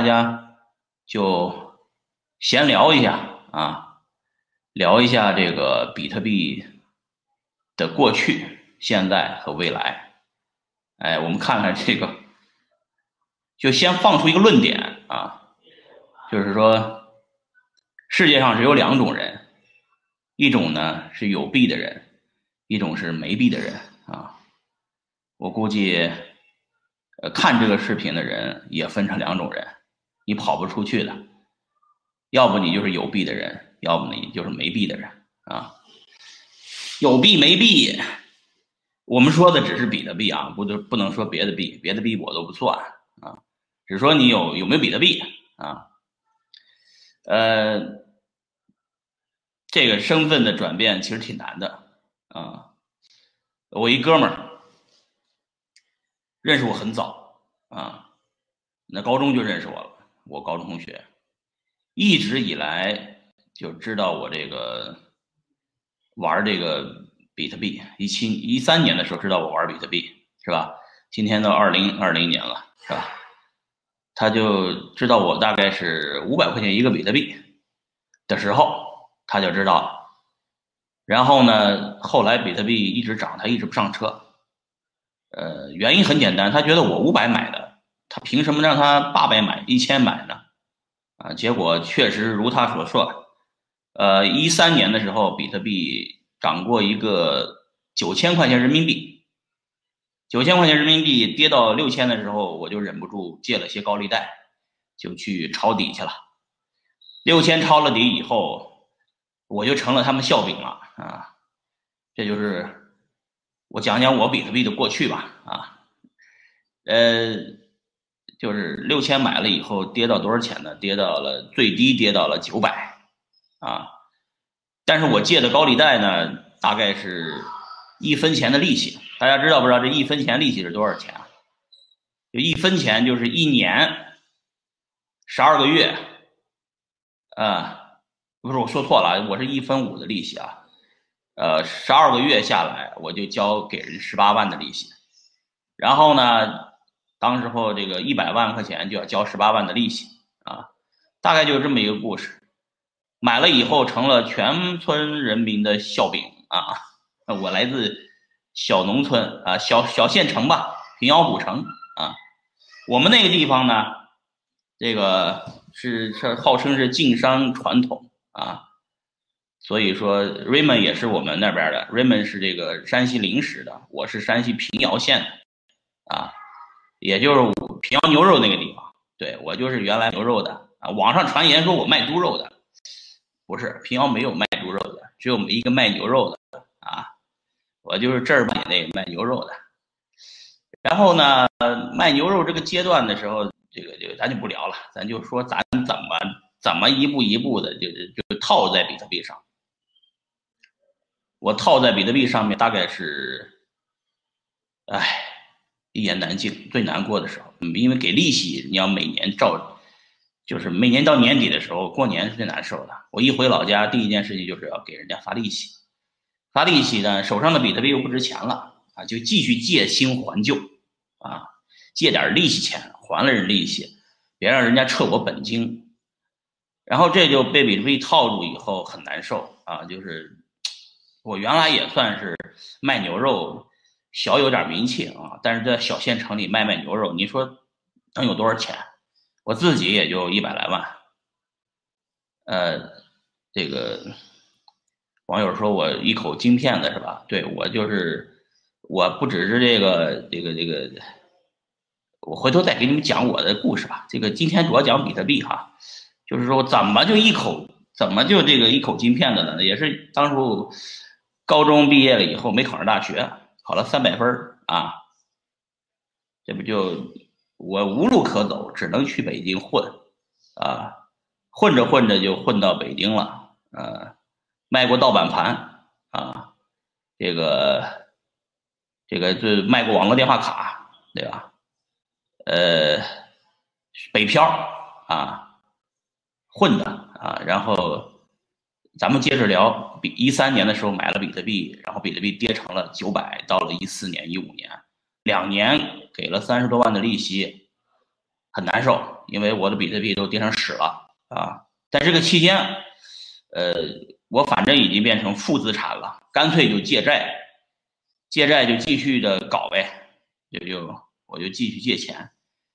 大家就闲聊一下啊，聊一下这个比特币的过去、现在和未来。哎，我们看看这个，就先放出一个论点啊，就是说世界上只有两种人，一种呢是有币的人，一种是没币的人啊。我估计，看这个视频的人也分成两种人，你跑不出去的，要不你就是有币的人，要不你就是没币的人啊。有币没币，我们说的只是比特币啊，不不能说别的币，别的币我都不算啊，只说你有有没有比特币啊。呃，这个身份的转变其实挺难的啊。我一哥们儿。认识我很早啊，那高中就认识我了。我高中同学，一直以来就知道我这个玩这个比特币。一七一三年的时候知道我玩比特币，是吧？今天都二零二零年了，是吧？他就知道我大概是五百块钱一个比特币的时候，他就知道。然后呢，后来比特币一直涨，他一直不上车。呃，原因很简单，他觉得我五百买的，他凭什么让他八百买、一千买呢？啊，结果确实如他所说，呃，一三年的时候，比特币涨过一个九千块钱人民币，九千块钱人民币跌到六千的时候，我就忍不住借了些高利贷，就去抄底去了。六千抄了底以后，我就成了他们笑柄了啊，这就是。我讲讲我比特币的过去吧，啊，呃，就是六千买了以后跌到多少钱呢？跌到了最低跌到了九百，啊，但是我借的高利贷呢，大概是一分钱的利息。大家知道不知道这一分钱利息是多少钱啊？就一分钱就是一年十二个月，啊，不是我说错了，我是一分五的利息啊。呃，十二个月下来，我就交给人十八万的利息，然后呢，当时候这个一百万块钱就要交十八万的利息啊，大概就是这么一个故事。买了以后成了全村人民的笑柄啊！我来自小农村啊，小小县城吧，平遥古城啊。我们那个地方呢，这个是是号称是晋商传统啊。所以说，Raymond 也是我们那边的。Raymond 是这个山西临石的，我是山西平遥县的，啊，也就是平遥牛肉那个地方。对我就是原来牛肉的啊。网上传言说我卖猪肉的，不是平遥没有卖猪肉的，只有一个卖牛肉的啊。我就是这儿卖那个卖牛肉的。然后呢，卖牛肉这个阶段的时候，这个就咱就不聊了，咱就说咱怎么怎么一步一步的，就是就套在比特币上。我套在比特币上面，大概是，唉，一言难尽，最难过的时候，因为给利息，你要每年照，就是每年到年底的时候，过年是最难受的。我一回老家，第一件事情就是要给人家发利息，发利息呢，手上的比特币又不值钱了啊，就继续借新还旧，啊，借点利息钱还了人利息，别让人家撤我本金，然后这就被比特币套住以后很难受啊，就是。我原来也算是卖牛肉，小有点名气啊。但是在小县城里卖卖牛肉，你说能有多少钱？我自己也就一百来万。呃，这个网友说我一口金片子是吧？对我就是，我不只是这个这个这个，我回头再给你们讲我的故事吧。这个今天主要讲比特币哈，就是说怎么就一口，怎么就这个一口金片子呢？也是当初。高中毕业了以后没考上大学，考了三百分啊，这不就我无路可走，只能去北京混啊，混着混着就混到北京了，呃，卖过盗版盘啊，这个这个就卖过网络电话卡，对吧？呃，北漂啊，混的啊，然后。咱们接着聊，比一三年的时候买了比特币，然后比特币跌成了九百，到了一四年、一五年，两年给了三十多万的利息，很难受，因为我的比特币都跌成屎了啊。在这个期间，呃，我反正已经变成负资产了，干脆就借债，借债就继续的搞呗，就就我就继续借钱，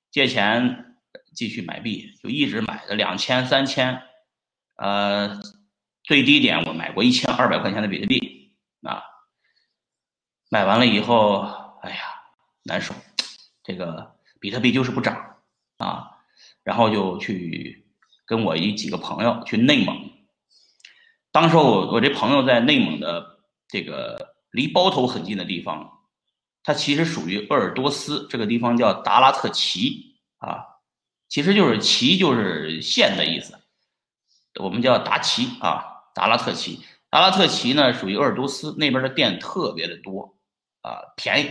借钱继续买币，就一直买的两千、三千，呃，最低点我买过一千二百块钱的比特币啊，买完了以后，哎呀，难受。这个比特币就是不涨啊，然后就去跟我一几个朋友去内蒙。当时我我这朋友在内蒙的这个离包头很近的地方，它其实属于鄂尔多斯这个地方叫达拉特旗啊，其实就是旗就是县的意思，我们叫达旗啊，达拉特旗。达拉特旗呢属于鄂尔多斯那边的店特别的多啊，便宜。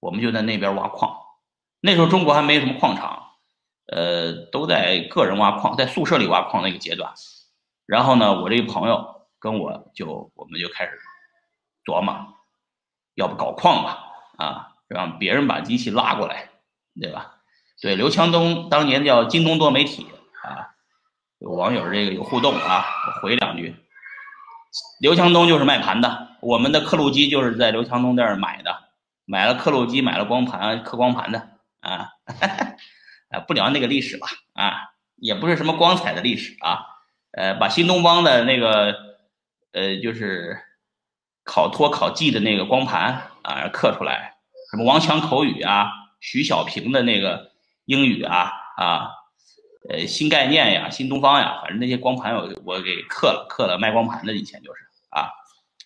我们就在那边挖矿，那时候中国还没什么矿场，呃，都在个人挖矿，在宿舍里挖矿那个阶段。然后呢，我这个朋友跟我就我们就开始琢磨，要不搞矿吧？啊，让别人把机器拉过来，对吧？对，刘强东当年叫京东多媒体啊，有网友这个有互动啊，我回两句。刘强东就是卖盘的，我们的刻录机就是在刘强东那儿买的。买了刻录机，买了光盘，刻光盘的啊，啊，不聊那个历史吧啊，也不是什么光彩的历史啊，呃，把新东方的那个呃，就是考托考记的那个光盘啊刻出来，什么王强口语啊，徐小平的那个英语啊啊，呃，新概念呀，新东方呀，反正那些光盘我我给刻了，刻了卖光盘的，以前就是啊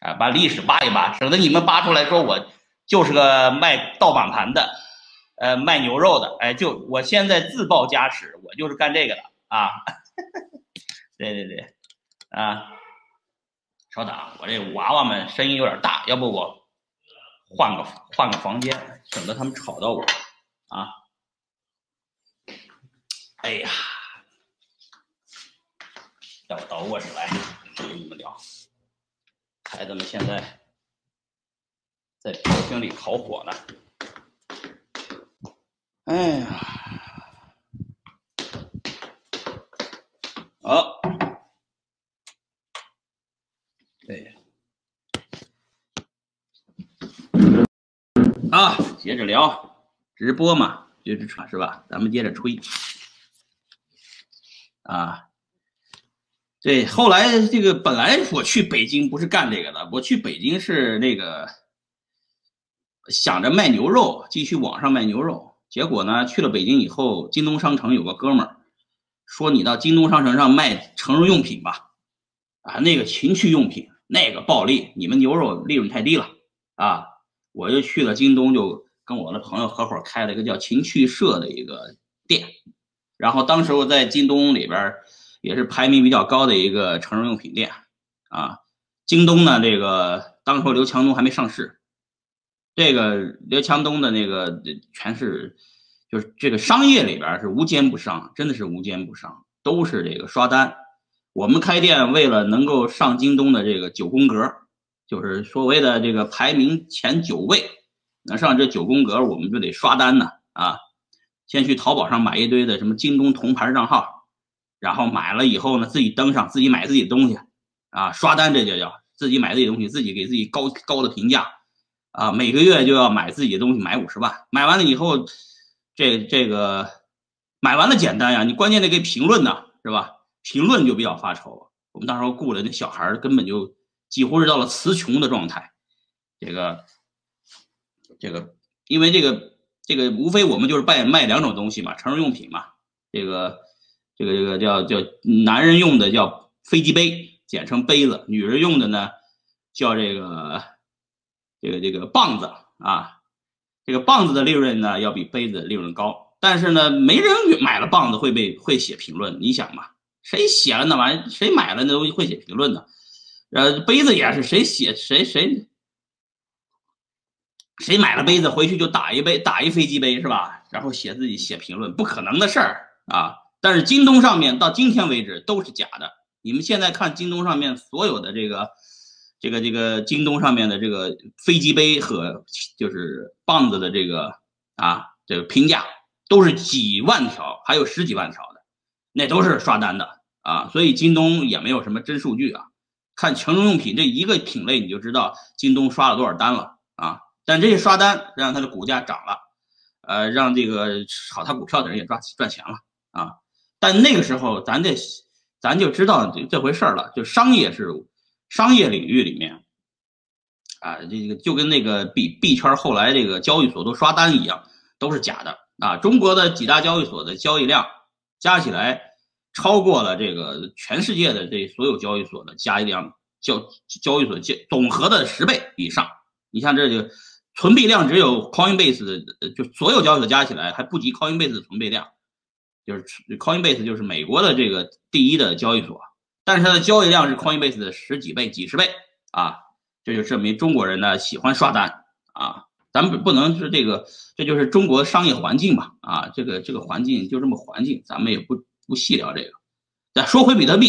啊，把历史扒一扒，省得你们扒出来说我。就是个卖盗版盘的，呃，卖牛肉的，哎，就我现在自报家史，我就是干这个的啊。对对对，啊，稍等，我这娃娃们声音有点大，要不我换个换个房间，省得他们吵到我啊。哎呀，带我到卧室来，跟你们聊，孩子们现在。在客厅里烤火呢。哎呀，好，对，啊，接着聊，直播嘛，就是是吧？咱们接着吹，啊，对，后来这个本来我去北京不是干这个的，我去北京是那个。想着卖牛肉，继续网上卖牛肉，结果呢，去了北京以后，京东商城有个哥们儿说：“你到京东商城上卖成人用品吧，啊，那个情趣用品那个暴利，你们牛肉利润太低了啊。”我就去了京东，就跟我的朋友合伙开了一个叫情趣社的一个店，然后当时我在京东里边也是排名比较高的一个成人用品店啊。京东呢，这个当时刘强东还没上市。这个刘强东的那个全是，就是这个商业里边是无奸不商，真的是无奸不商，都是这个刷单。我们开店为了能够上京东的这个九宫格，就是所谓的这个排名前九位，能上这九宫格，我们就得刷单呢啊。先去淘宝上买一堆的什么京东铜牌账号，然后买了以后呢，自己登上，自己买自己的东西啊，刷单这就叫自己买自己东西，自己给自己高高的评价。啊，每个月就要买自己的东西，买五十万，买完了以后，这这个买完了简单呀，你关键得给评论呢，是吧？评论就比较发愁。我们当时候雇了那小孩根本就几乎是到了词穷的状态。这个这个，因为这个这个，无非我们就是卖卖两种东西嘛，成人用品嘛。这个这个这个叫叫男人用的叫飞机杯，简称杯子；女人用的呢叫这个。这个这个棒子啊，这个棒子的利润呢要比杯子利润高，但是呢，没人买了棒子会被会写评论。你想嘛，谁写了那玩意，谁买了那东西会写评论的？呃，杯子也是谁写谁谁谁买了杯子回去就打一杯打一飞机杯是吧？然后写自己写评论，不可能的事儿啊！但是京东上面到今天为止都是假的。你们现在看京东上面所有的这个。这个这个京东上面的这个飞机杯和就是棒子的这个啊这个评价都是几万条，还有十几万条的，那都是刷单的啊。所以京东也没有什么真数据啊，看成人用品这一个品类你就知道京东刷了多少单了啊。但这些刷单让它的股价涨了，呃，让这个炒它股票的人也赚赚钱了啊。但那个时候咱得咱就知道这这回事儿了，就商业是商业领域里面。啊，这个就跟那个币币圈后来这个交易所都刷单一样，都是假的啊！中国的几大交易所的交易量加起来超过了这个全世界的这所有交易所的加一量交交易所交总和的十倍以上。你像这就存币量只有 Coinbase 的，就所有交易所加起来还不及 Coinbase 的存币量，就是 Coinbase 就是美国的这个第一的交易所，但是它的交易量是 Coinbase 的十几倍、几十倍啊！这就证明中国人呢喜欢刷单啊，咱们不能是这个，这就是中国商业环境嘛啊，这个这个环境就这么环境，咱们也不不细聊这个。再说回比特币。